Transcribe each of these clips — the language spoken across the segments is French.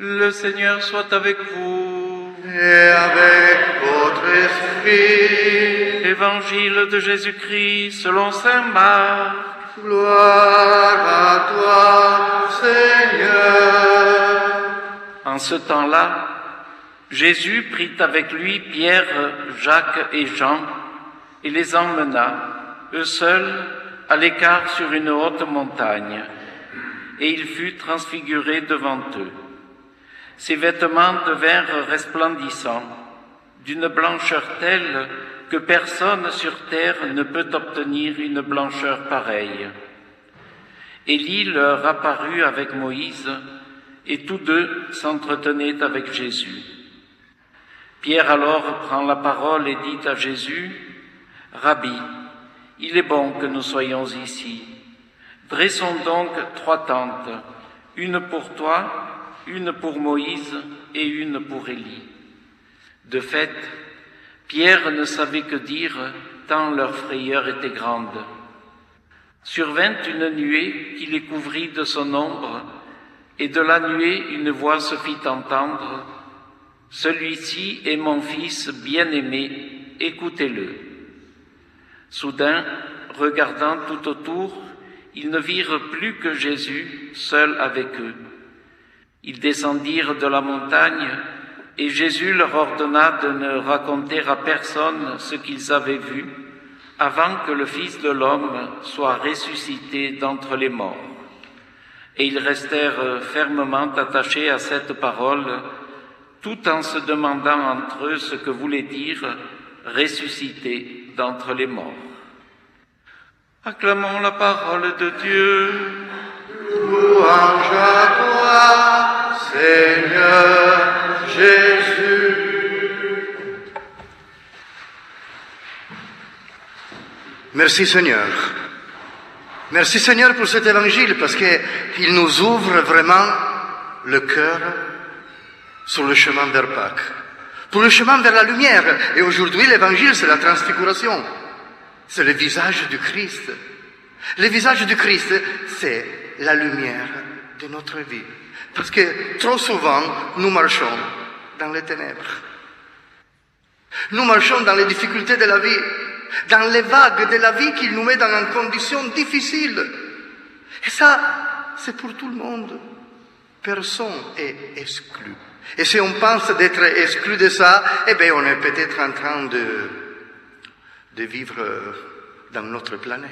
Le Seigneur soit avec vous. et avec votre esprit. Évangile de Jésus-Christ selon Saint Marc. Gloire à toi, Seigneur. En ce temps-là, Jésus prit avec lui Pierre, Jacques et Jean et les emmena, eux seuls, à l'écart sur une haute montagne. Et il fut transfiguré devant eux. Ses vêtements devinrent resplendissants, d'une blancheur telle que personne sur terre ne peut obtenir une blancheur pareille. Élie leur apparut avec Moïse, et tous deux s'entretenaient avec Jésus. Pierre alors prend la parole et dit à Jésus, Rabbi, il est bon que nous soyons ici. Dressons donc trois tentes, une pour toi, une pour Moïse et une pour Élie. De fait, Pierre ne savait que dire tant leur frayeur était grande. Survint une nuée qui les couvrit de son ombre, et de la nuée une voix se fit entendre. Celui-ci est mon fils bien-aimé, écoutez-le. Soudain, regardant tout autour, ils ne virent plus que Jésus seul avec eux. Ils descendirent de la montagne et Jésus leur ordonna de ne raconter à personne ce qu'ils avaient vu avant que le Fils de l'homme soit ressuscité d'entre les morts. Et ils restèrent fermement attachés à cette parole, tout en se demandant entre eux ce que voulait dire ressuscité d'entre les morts. Acclamons la parole de Dieu. Merci Seigneur. Merci Seigneur pour cet évangile parce qu'il nous ouvre vraiment le cœur sur le chemin vers Pâques, pour le chemin vers la lumière. Et aujourd'hui, l'évangile, c'est la transfiguration. C'est le visage du Christ. Le visage du Christ, c'est la lumière de notre vie. Parce que trop souvent, nous marchons dans les ténèbres. Nous marchons dans les difficultés de la vie, dans les vagues de la vie qui nous met dans une condition difficile. Et ça, c'est pour tout le monde. Personne est exclu. Et si on pense d'être exclu de ça, eh bien, on est peut-être en train de, de vivre dans notre planète.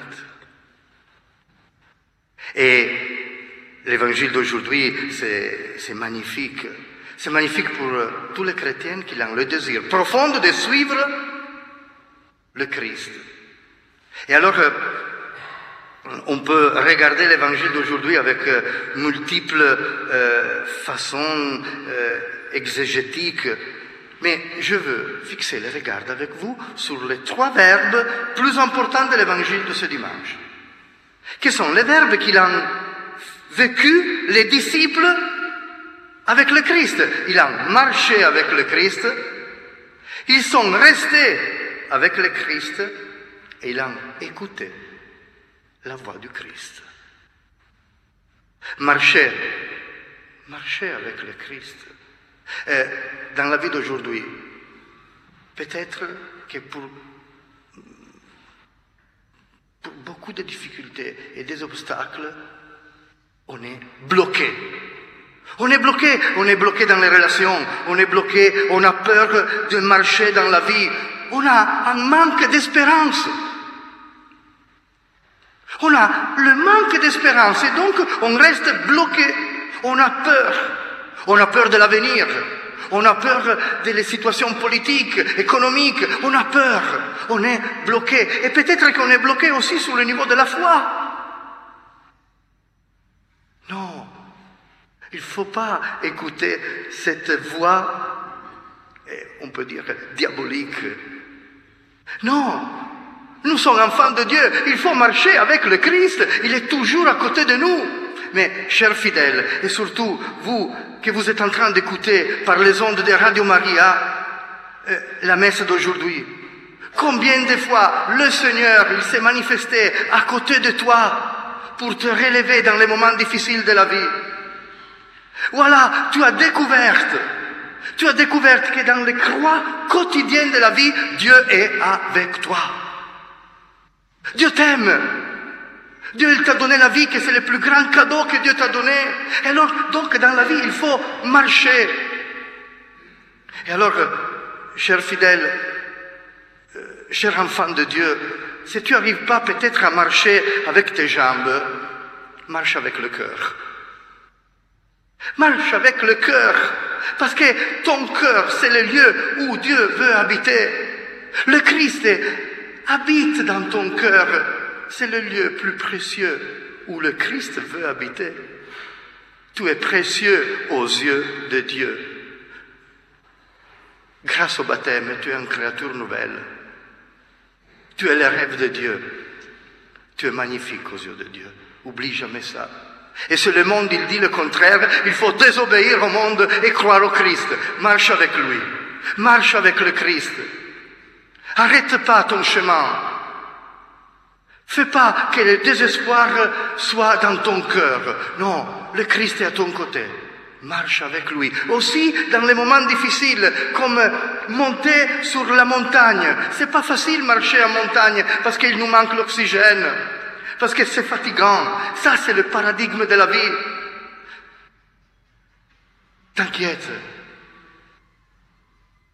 Et l'évangile d'aujourd'hui, c'est magnifique. C'est magnifique pour tous les chrétiens qui ont le désir profond de suivre le Christ. Et alors, on peut regarder l'évangile d'aujourd'hui avec multiples euh, façons euh, exégétiques, mais je veux fixer le regard avec vous sur les trois verbes plus importants de l'évangile de ce dimanche, qui sont les verbes qu'il ont vécu les disciples avec le Christ. Ils ont marché avec le Christ, ils sont restés avec le Christ et ils ont écouté la voix du Christ. Marcher, marcher avec le Christ. Euh, dans la vie d'aujourd'hui, peut-être que pour, pour beaucoup de difficultés et des obstacles, on est bloqué. On est bloqué, on est bloqué dans les relations, on est bloqué, on a peur de marcher dans la vie, on a un manque d'espérance. On a le manque d'espérance et donc on reste bloqué. On a peur. On a peur de l'avenir. On a peur des situations politiques, économiques. On a peur. On est bloqué. Et peut-être qu'on est bloqué aussi sur le niveau de la foi. Non. Il ne faut pas écouter cette voix, on peut dire, diabolique. Non, nous sommes enfants de Dieu. Il faut marcher avec le Christ. Il est toujours à côté de nous. Mais, chers fidèles, et surtout vous que vous êtes en train d'écouter par les ondes de Radio Maria euh, la messe d'aujourd'hui, combien de fois le Seigneur, il s'est manifesté à côté de toi pour te relever dans les moments difficiles de la vie. Voilà, tu as découvert, tu as découvert que dans les croix quotidiennes de la vie, Dieu est avec toi. Dieu t'aime. Dieu t'a donné la vie, que c'est le plus grand cadeau que Dieu t'a donné. Et alors, donc, dans la vie, il faut marcher. Et alors, euh, cher fidèle, euh, cher enfant de Dieu, si tu n'arrives pas peut-être à marcher avec tes jambes, marche avec le cœur. Marche avec le cœur, parce que ton cœur, c'est le lieu où Dieu veut habiter. Le Christ habite dans ton cœur. C'est le lieu plus précieux où le Christ veut habiter. Tu es précieux aux yeux de Dieu. Grâce au baptême, tu es une créature nouvelle. Tu es le rêve de Dieu. Tu es magnifique aux yeux de Dieu. Oublie jamais ça. Et si le monde dit le contraire, il faut désobéir au monde et croire au Christ. Marche avec lui. Marche avec le Christ. Arrête pas ton chemin. Fais pas que le désespoir soit dans ton cœur. Non, le Christ est à ton côté. Marche avec lui. Aussi dans les moments difficiles, comme monter sur la montagne. C'est pas facile marcher en montagne parce qu'il nous manque l'oxygène, parce que c'est fatigant. Ça, c'est le paradigme de la vie. T'inquiète.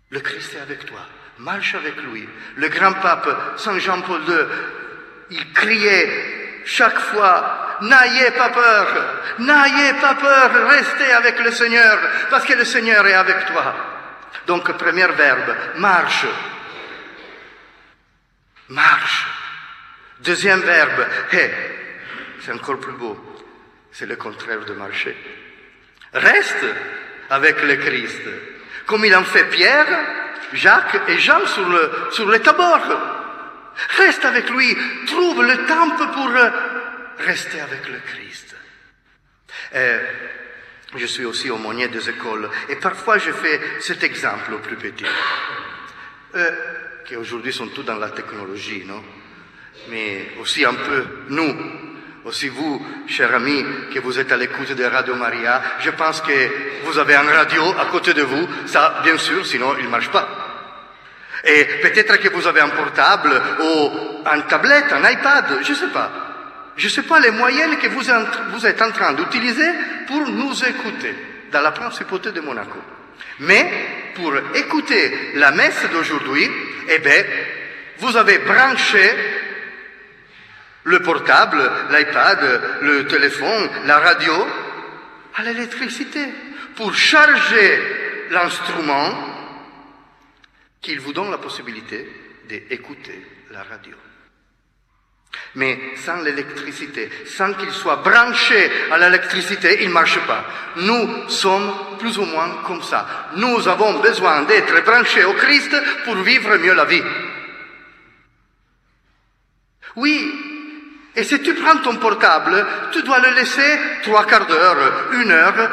Le Christ est avec toi. Marche avec lui. Le grand pape Saint Jean-Paul II, il criait chaque fois N'ayez pas peur, n'ayez pas peur, restez avec le Seigneur, parce que le Seigneur est avec toi. Donc, premier verbe, marche. Marche. Deuxième verbe, hé, c'est encore plus beau, c'est le contraire de marcher. Reste avec le Christ, comme il en fait Pierre, Jacques et Jean sur le, sur le tabord. Reste avec lui, trouve le temps pour rester avec le Christ. Euh, je suis aussi aumônier des écoles. Et parfois je fais cet exemple aux plus petits, euh, qui aujourd'hui sont tous dans la technologie, non? Mais aussi un peu nous, aussi vous, chers amis, que vous êtes à l'écoute de Radio Maria, je pense que vous avez un radio à côté de vous, ça bien sûr, sinon il ne marche pas. Et peut-être que vous avez un portable ou un tablette, un iPad, je ne sais pas. Je ne sais pas les moyens que vous, vous êtes en train d'utiliser pour nous écouter dans la principauté de Monaco. Mais pour écouter la messe d'aujourd'hui, eh bien, vous avez branché le portable, l'iPad, le téléphone, la radio à l'électricité pour charger l'instrument qu'il vous donne la possibilité d'écouter la radio. Mais sans l'électricité, sans qu'il soit branché à l'électricité, il ne marche pas. Nous sommes plus ou moins comme ça. Nous avons besoin d'être branchés au Christ pour vivre mieux la vie. Oui, et si tu prends ton portable, tu dois le laisser trois quarts d'heure, une heure,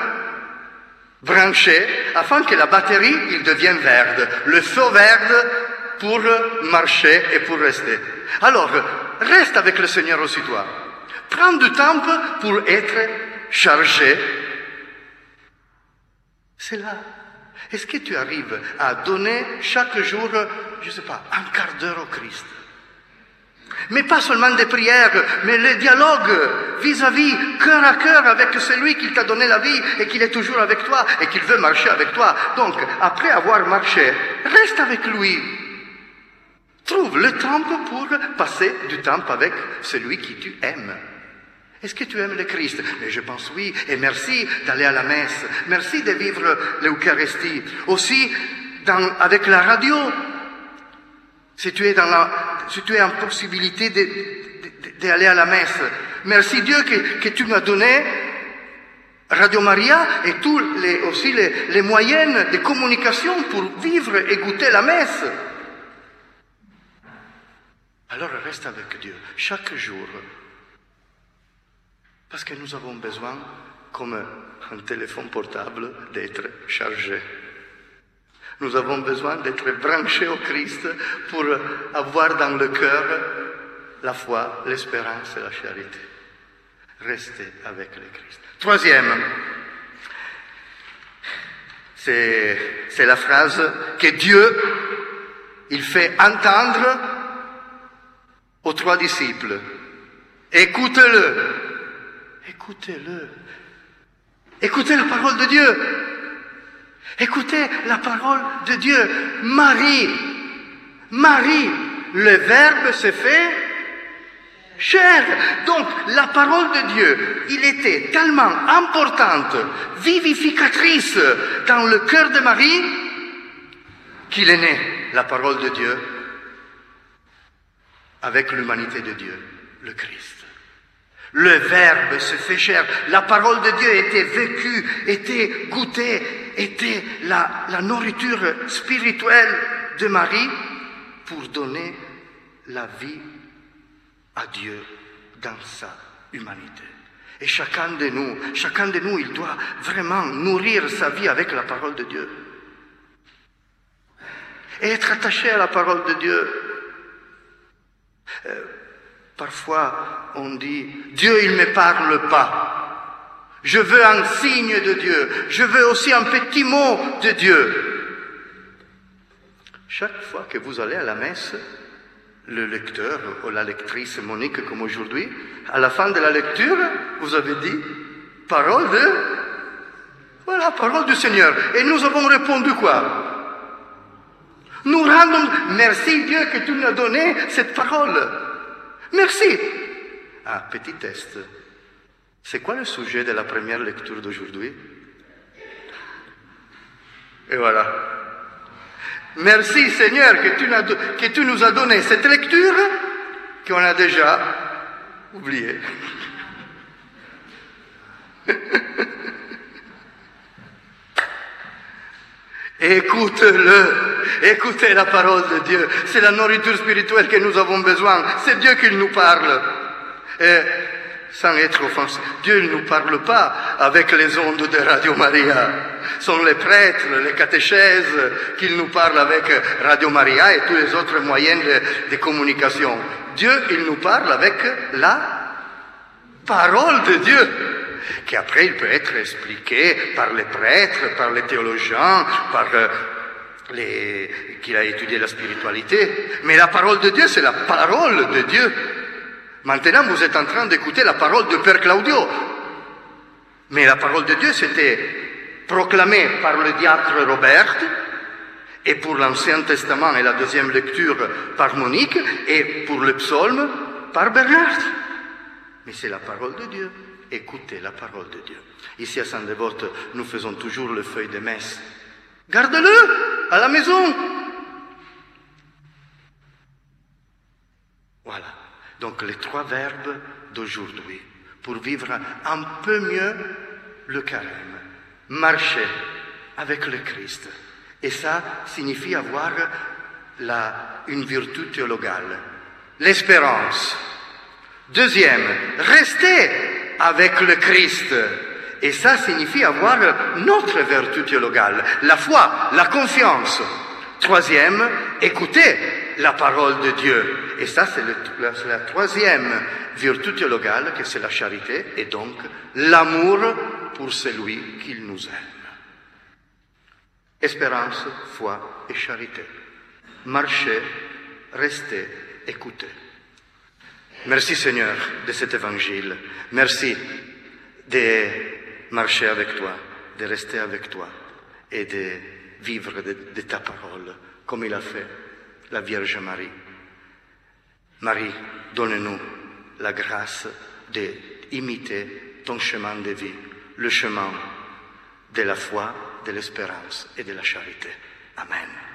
branché, afin que la batterie, il devienne verte. Le feu vert pour marcher et pour rester. Alors, reste avec le Seigneur aussi toi. Prends du temps pour être chargé. C'est là. Est-ce que tu arrives à donner chaque jour, je ne sais pas, un quart d'heure au Christ? Mais pas seulement des prières, mais le dialogue vis-à-vis, cœur à cœur avec celui qui t'a donné la vie et qui est toujours avec toi et qui veut marcher avec toi. Donc, après avoir marché, reste avec lui. Trouve le temps pour passer du temps avec celui qui tu aimes. Est-ce que tu aimes le Christ? Mais je pense oui. Et merci d'aller à la messe. Merci de vivre l'Eucharistie. Aussi, dans, avec la radio, si tu es en possibilité d'aller à la messe. Merci Dieu que, que tu m'as donné Radio Maria et tous les, aussi les, les moyens de communication pour vivre et goûter la messe. Alors reste avec Dieu chaque jour. Parce que nous avons besoin, comme un téléphone portable, d'être chargé. Nous avons besoin d'être branchés au Christ pour avoir dans le cœur la foi, l'espérance et la charité. Restez avec le Christ. Troisième, C'est, la phrase que Dieu, il fait entendre aux trois disciples. Écoutez-le. Écoutez-le. Écoutez la parole de Dieu. Écoutez la parole de Dieu. Marie, Marie, le Verbe se fait chair. Donc la parole de Dieu, il était tellement importante, vivificatrice dans le cœur de Marie, qu'il est né, la parole de Dieu, avec l'humanité de Dieu, le Christ. Le Verbe se fait chair. La parole de Dieu était vécue, était goûtée, était la, nourriture spirituelle de Marie pour donner la vie à Dieu dans sa humanité. Et chacun de nous, chacun de nous, il doit vraiment nourrir sa vie avec la parole de Dieu. Et être attaché à la parole de Dieu. Euh, parfois, on dit, Dieu, il ne me parle pas. Je veux un signe de Dieu. Je veux aussi un petit mot de Dieu. Chaque fois que vous allez à la messe, le lecteur ou la lectrice Monique comme aujourd'hui, à la fin de la lecture, vous avez dit parole de voilà, parole du Seigneur. Et nous avons répondu quoi? Nous rendons merci Dieu que tu nous as donné cette parole. Merci. Ah, petit test. C'est quoi le sujet de la première lecture d'aujourd'hui? Et voilà. Merci Seigneur que tu, nous as donné cette lecture qu'on a déjà oubliée. Écoute-le, écoutez la parole de Dieu. C'est la nourriture spirituelle que nous avons besoin. C'est Dieu qui nous parle. Et sans être offensé. Dieu ne nous parle pas avec les ondes de Radio Maria. Ce sont les prêtres, les catéchèses qui nous parlent avec Radio Maria et tous les autres moyens de, communication. Dieu, il nous parle avec la parole de Dieu, qui après il peut être expliqué par les prêtres, par les théologiens, par euh, les qui a étudié la spiritualité. Mais la parole de Dieu, c'est la parole de Dieu. Maintenant, vous êtes en train d'écouter la parole de Père Claudio. Mais la parole de Dieu, c'était proclamée par le diacre Robert, et pour l'Ancien Testament et la deuxième lecture par Monique, et pour le psaume par Bernard. Mais c'est la parole de Dieu. Écoutez la parole de Dieu. Ici à Saint-Dévote, nous faisons toujours le feuille de messe. Garde-le à la maison. Voilà. Donc les trois verbes d'aujourd'hui pour vivre un peu mieux le carême. Marcher avec le Christ. Et ça signifie avoir la, une vertu théologale. L'espérance. Deuxième, rester avec le Christ. Et ça signifie avoir notre vertu théologale, la foi, la confiance. Troisième, écouter la parole de Dieu. Et ça, c'est la, troisième vertu théologale, que c'est la charité, et donc l'amour pour celui qui nous aime. Espérance, foi et charité. Marcher, rester, écouter. Merci Seigneur de cet évangile. Merci de marcher avec toi, de rester avec toi et de vivre de, de ta parole comme il a fait la Vierge Marie. Marie, donne-nous la grâce d'imiter ton chemin de vie, le chemin de la foi, de l'espérance et de la charité. Amen.